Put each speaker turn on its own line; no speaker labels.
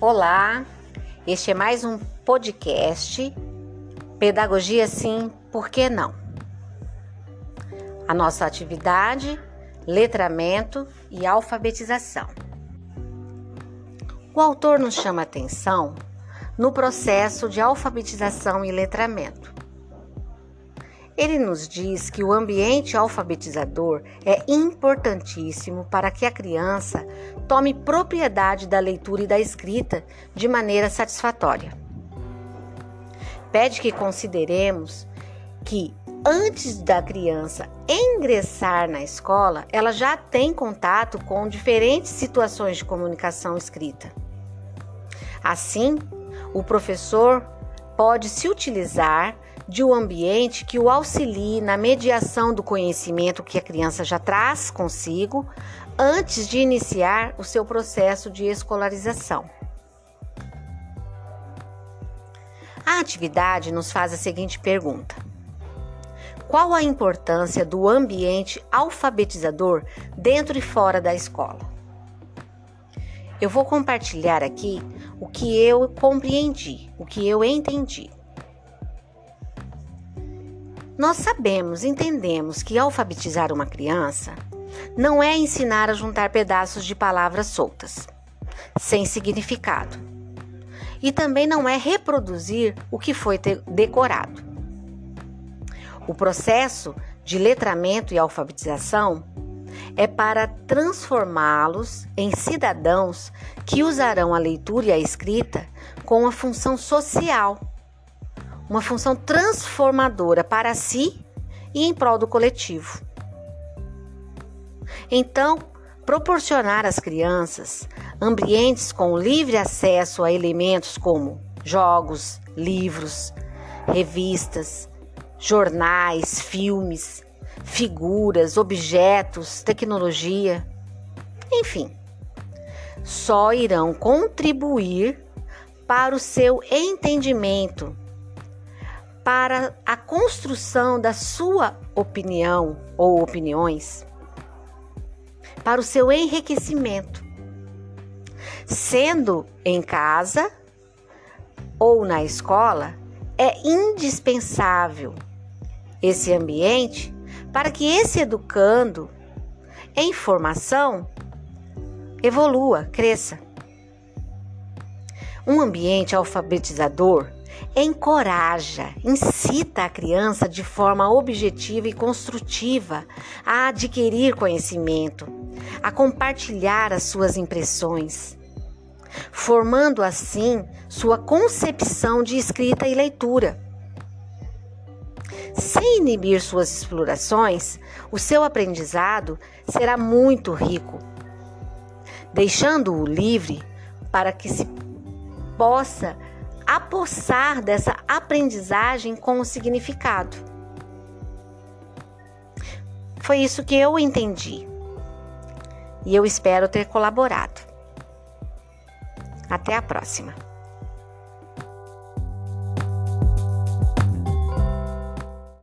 Olá, este é mais um podcast Pedagogia Sim, por que não? A nossa atividade, letramento e alfabetização. O autor nos chama atenção no processo de alfabetização e letramento. Ele nos diz que o ambiente alfabetizador é importantíssimo para que a criança tome propriedade da leitura e da escrita de maneira satisfatória. Pede que consideremos que antes da criança ingressar na escola, ela já tem contato com diferentes situações de comunicação escrita. Assim, o professor pode se utilizar de um ambiente que o auxilie na mediação do conhecimento que a criança já traz consigo antes de iniciar o seu processo de escolarização. A atividade nos faz a seguinte pergunta: Qual a importância do ambiente alfabetizador dentro e fora da escola? Eu vou compartilhar aqui o que eu compreendi, o que eu entendi. Nós sabemos, entendemos que alfabetizar uma criança não é ensinar a juntar pedaços de palavras soltas, sem significado. E também não é reproduzir o que foi decorado. O processo de letramento e alfabetização é para transformá-los em cidadãos que usarão a leitura e a escrita com a função social uma função transformadora para si e em prol do coletivo. Então, proporcionar às crianças ambientes com livre acesso a elementos como jogos, livros, revistas, jornais, filmes, figuras, objetos, tecnologia, enfim, só irão contribuir para o seu entendimento para a construção da sua opinião ou opiniões, para o seu enriquecimento, sendo em casa ou na escola, é indispensável esse ambiente para que esse educando em formação evolua, cresça. Um ambiente alfabetizador encoraja, incita a criança de forma objetiva e construtiva a adquirir conhecimento, a compartilhar as suas impressões, formando assim sua concepção de escrita e leitura. Sem inibir suas explorações, o seu aprendizado será muito rico, deixando-o livre para que se possa apossar dessa aprendizagem com o significado. Foi isso que eu entendi. E eu espero ter colaborado. Até a próxima.